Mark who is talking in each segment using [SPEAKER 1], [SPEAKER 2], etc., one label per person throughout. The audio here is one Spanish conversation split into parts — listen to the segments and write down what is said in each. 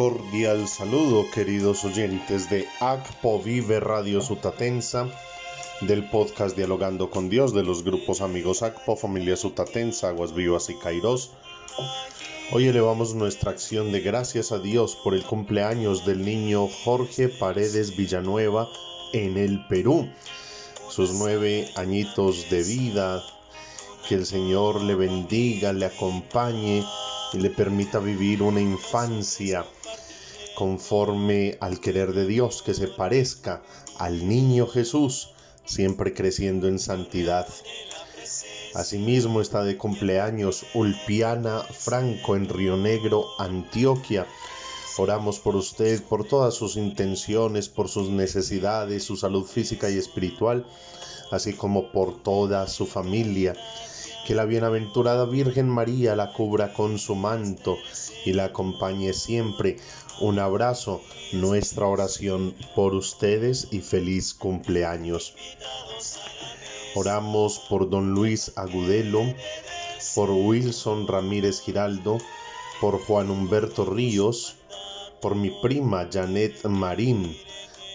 [SPEAKER 1] cordial saludo, queridos oyentes de ACPO Vive Radio Sutatensa, del podcast Dialogando con Dios de los grupos amigos ACPO, Familia Sutatensa, Aguas Vivas y Kairos. Hoy elevamos nuestra acción de gracias a Dios por el cumpleaños del niño Jorge Paredes Villanueva en el Perú. Sus nueve añitos de vida, que el Señor le bendiga, le acompañe y le permita vivir una infancia conforme al querer de Dios, que se parezca al niño Jesús, siempre creciendo en santidad. Asimismo está de cumpleaños Ulpiana Franco en Río Negro, Antioquia. Oramos por usted, por todas sus intenciones, por sus necesidades, su salud física y espiritual, así como por toda su familia que la bienaventurada Virgen María la cubra con su manto y la acompañe siempre. Un abrazo, nuestra oración por ustedes y feliz cumpleaños. Oramos por don Luis Agudelo, por Wilson Ramírez Giraldo, por Juan Humberto Ríos, por mi prima Janet Marín,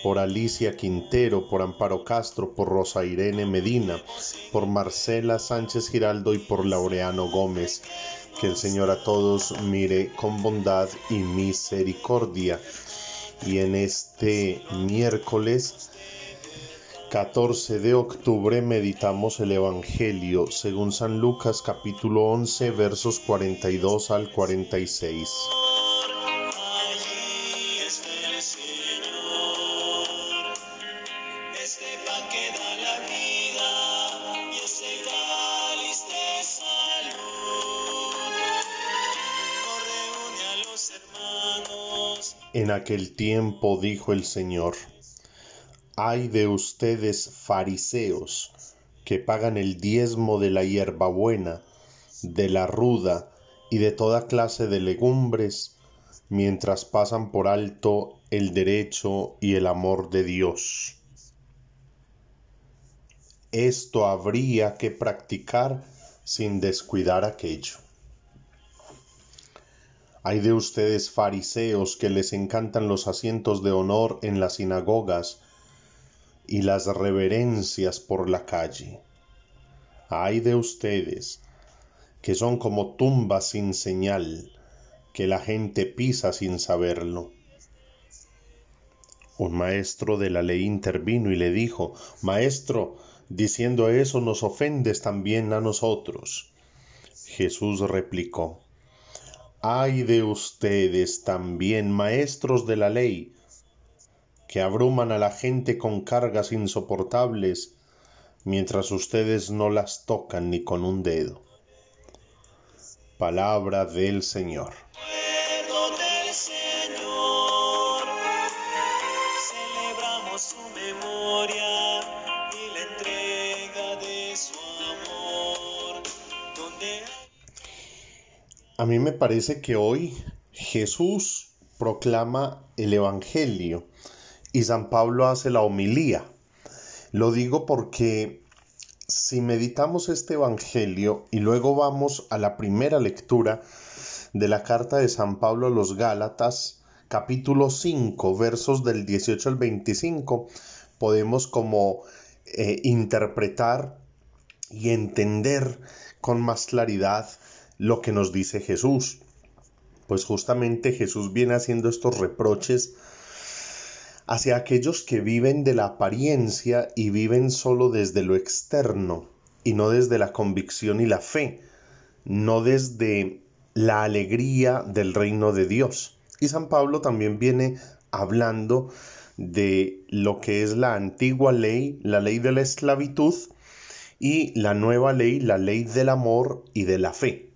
[SPEAKER 1] por Alicia Quintero, por Amparo Castro, por Rosa Irene Medina, por Marcela Sánchez Giraldo y por Laureano Gómez. Que el Señor a todos mire con bondad y misericordia. Y en este miércoles 14 de octubre meditamos el Evangelio según San Lucas capítulo 11 versos 42 al 46. En aquel tiempo dijo el Señor, ay de ustedes fariseos, que pagan el diezmo de la hierbabuena, de la ruda y de toda clase de legumbres, mientras pasan por alto el derecho y el amor de Dios. Esto habría que practicar sin descuidar aquello. Hay de ustedes fariseos que les encantan los asientos de honor en las sinagogas y las reverencias por la calle. Hay de ustedes que son como tumbas sin señal, que la gente pisa sin saberlo. Un maestro de la ley intervino y le dijo, Maestro, diciendo eso nos ofendes también a nosotros. Jesús replicó, Ay de ustedes también, maestros de la ley, que abruman a la gente con cargas insoportables, mientras ustedes no las tocan ni con un dedo. Palabra del Señor. A mí me parece que hoy Jesús proclama el Evangelio y San Pablo hace la homilía. Lo digo porque si meditamos este Evangelio y luego vamos a la primera lectura de la carta de San Pablo a los Gálatas, capítulo 5, versos del 18 al 25, podemos como eh, interpretar y entender con más claridad lo que nos dice Jesús. Pues justamente Jesús viene haciendo estos reproches hacia aquellos que viven de la apariencia y viven solo desde lo externo y no desde la convicción y la fe, no desde la alegría del reino de Dios. Y San Pablo también viene hablando de lo que es la antigua ley, la ley de la esclavitud, y la nueva ley, la ley del amor y de la fe.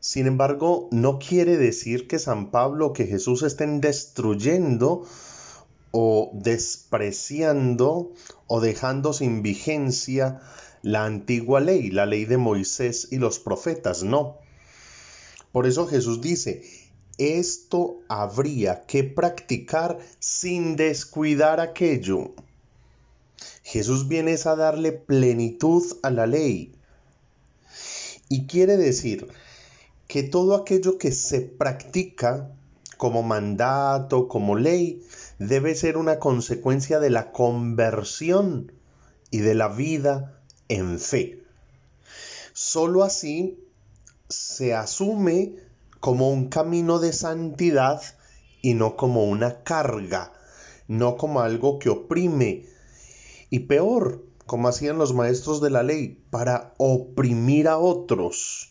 [SPEAKER 1] Sin embargo, no quiere decir que San Pablo que Jesús estén destruyendo o despreciando o dejando sin vigencia la antigua ley, la ley de Moisés y los profetas, no. Por eso Jesús dice, esto habría que practicar sin descuidar aquello. Jesús viene a darle plenitud a la ley. Y quiere decir que todo aquello que se practica como mandato, como ley, debe ser una consecuencia de la conversión y de la vida en fe. Solo así se asume como un camino de santidad y no como una carga, no como algo que oprime. Y peor, como hacían los maestros de la ley, para oprimir a otros.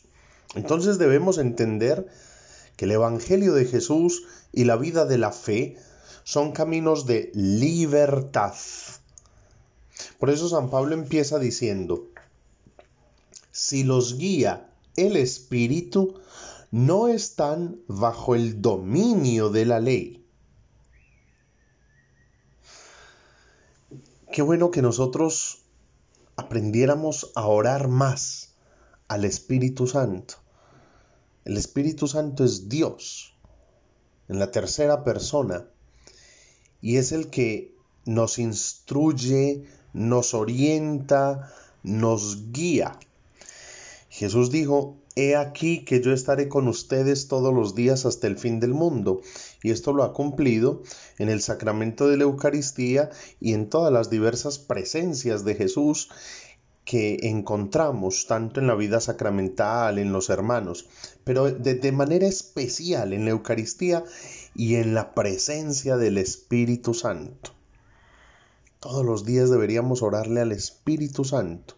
[SPEAKER 1] Entonces debemos entender que el Evangelio de Jesús y la vida de la fe son caminos de libertad. Por eso San Pablo empieza diciendo, si los guía el Espíritu, no están bajo el dominio de la ley. Qué bueno que nosotros aprendiéramos a orar más al Espíritu Santo. El Espíritu Santo es Dios en la tercera persona y es el que nos instruye, nos orienta, nos guía. Jesús dijo, He aquí que yo estaré con ustedes todos los días hasta el fin del mundo. Y esto lo ha cumplido en el sacramento de la Eucaristía y en todas las diversas presencias de Jesús que encontramos tanto en la vida sacramental, en los hermanos, pero de, manera especial en la Eucaristía y en la presencia del Espíritu Santo. Todos los días deberíamos orarle al Espíritu Santo.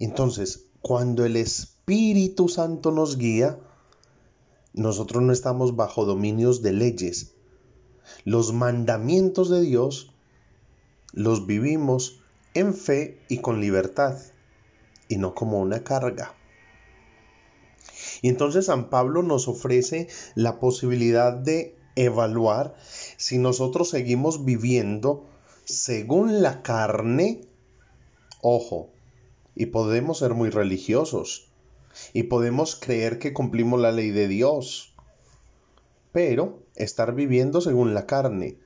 [SPEAKER 1] Entonces, cuando el Espíritu Santo nos guía, nosotros no estamos bajo dominios de leyes. Los mandamientos de Dios los vivimos en fe y con libertad, y no como una carga. Y entonces San Pablo nos ofrece la posibilidad de evaluar si nosotros seguimos viviendo según la carne, ojo, y podemos ser muy religiosos y podemos creer que cumplimos la ley de Dios, pero estar viviendo según la carne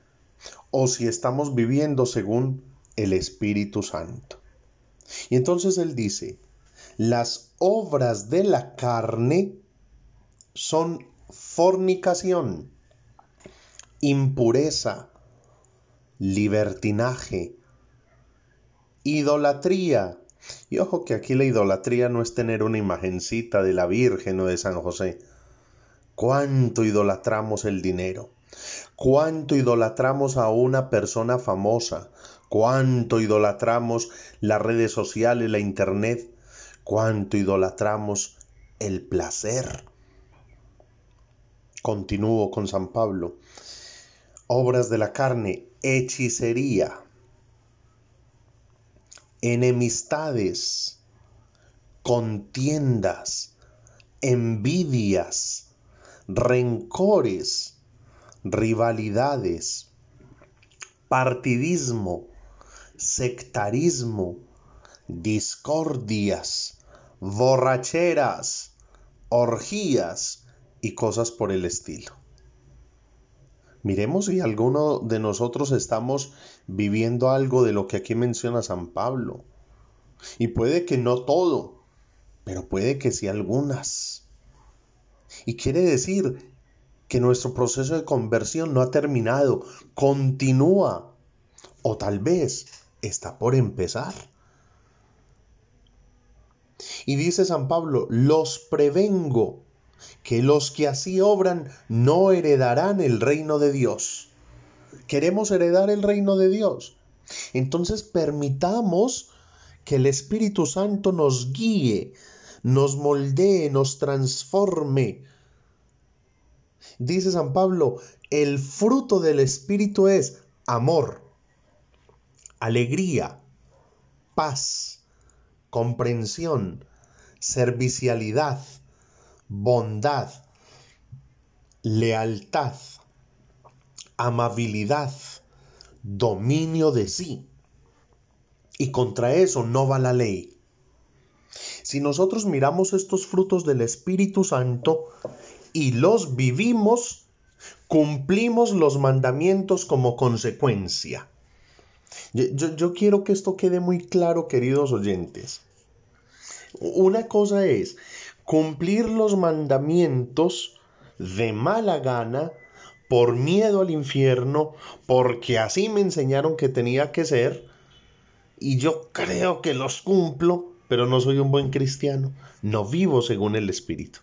[SPEAKER 1] o si estamos viviendo según el Espíritu Santo. Y entonces él dice, las obras de la carne son fornicación, impureza, libertinaje, idolatría, y ojo que aquí la idolatría no es tener una imagencita de la Virgen o de San José. ¿Cuánto idolatramos el dinero? ¿Cuánto idolatramos a una persona famosa? ¿Cuánto idolatramos las redes sociales, la internet? ¿Cuánto idolatramos el placer? Continúo con San Pablo. Obras de la carne, hechicería, enemistades, contiendas, envidias, rencores, rivalidades, partidismo, sectarismo, discordias, borracheras, orgías y cosas por el estilo. Miremos si alguno de nosotros estamos viviendo algo de lo que aquí menciona San Pablo. Y puede que no todo, pero puede que sí algunas. Y quiere decir que nuestro proceso de conversión no ha terminado, continúa o tal vez está por empezar. Y dice San Pablo, los prevengo que los que así obran no heredarán el reino de Dios. ¿Queremos heredar el reino de Dios? Entonces permitamos que el Espíritu Santo nos guíe, nos moldee, nos transforme. Dice San Pablo, el fruto del Espíritu es amor, alegría, paz, comprensión, servicialidad, bondad, lealtad, amabilidad, dominio de sí. Y contra eso no va la ley. Si nosotros miramos estos frutos del Espíritu Santo y los vivimos, cumplimos los mandamientos como consecuencia. Yo, yo, quiero que esto quede muy claro, queridos oyentes. Una cosa es cumplir los mandamientos, de mala gana, por miedo al infierno, porque así me enseñaron que tenía que ser, y yo creo que los cumplo, pero no soy un buen cristiano, no vivo según el Espíritu.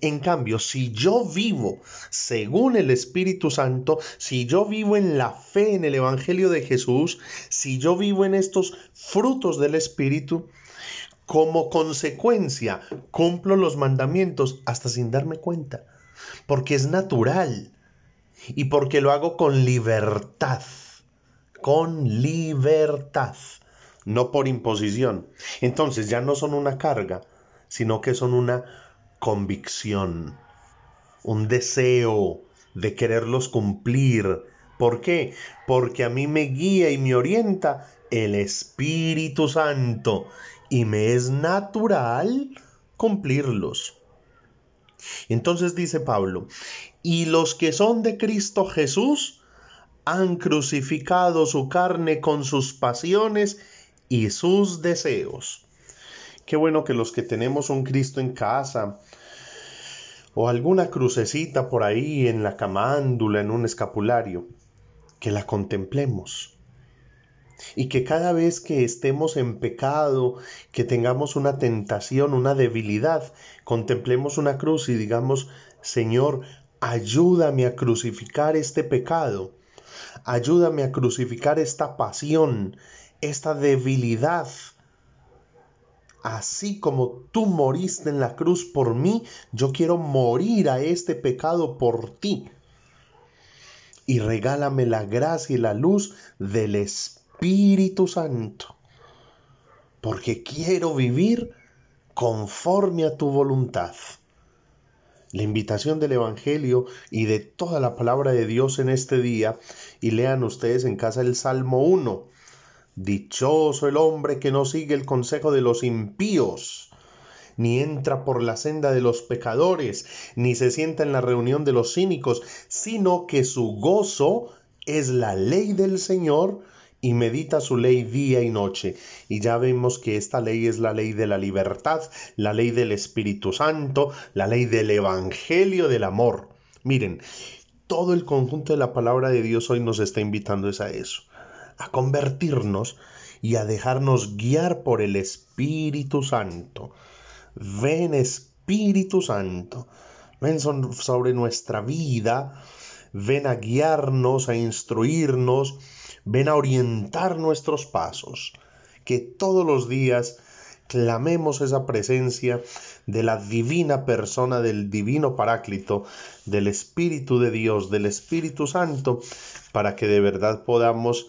[SPEAKER 1] En cambio, si yo vivo según el Espíritu Santo, si yo vivo en la fe en el Evangelio de Jesús, si yo vivo en estos frutos del Espíritu, como consecuencia cumplo los mandamientos hasta sin darme cuenta, porque es natural y porque lo hago con libertad, con libertad no por imposición. Entonces ya no son una carga, sino que son una convicción, un deseo de quererlos cumplir. ¿Por qué? Porque a mí me guía y me orienta el Espíritu Santo y me es natural cumplirlos. Entonces dice Pablo, y los que son de Cristo Jesús han crucificado su carne con sus pasiones y sus deseos. Qué bueno que los que tenemos un Cristo en casa o alguna crucecita por ahí en la camándula, en un escapulario, que la contemplemos. Y que cada vez que estemos en pecado, que tengamos una tentación, una debilidad, contemplemos una cruz y digamos, Señor, ayúdame a crucificar este pecado, ayúdame a crucificar esta pasión, esta debilidad. Así como tú moriste en la cruz por mí, yo quiero morir a este pecado por ti. Y regálame la gracia y la luz del Espíritu Santo. Porque quiero vivir conforme a tu voluntad. La invitación del Evangelio y de toda la palabra de Dios en este día, y lean ustedes en casa el Salmo 1, Dichoso el hombre que no sigue el consejo de los impíos, ni entra por la senda de los pecadores, ni se sienta en la reunión de los cínicos, sino que su gozo es la ley del Señor y medita su ley día y noche. Y ya vemos que esta ley es la ley de la libertad, la ley del Espíritu Santo, la ley del Evangelio del amor. Miren, todo el conjunto de la palabra de Dios hoy nos está invitando a eso a convertirnos y a dejarnos guiar por el Espíritu Santo. Ven Espíritu Santo, ven sobre nuestra vida, ven a guiarnos, a instruirnos, ven a orientar nuestros pasos. Que todos los días clamemos esa presencia de la divina persona del divino Paráclito, del Espíritu de Dios, del Espíritu Santo, para que de verdad podamos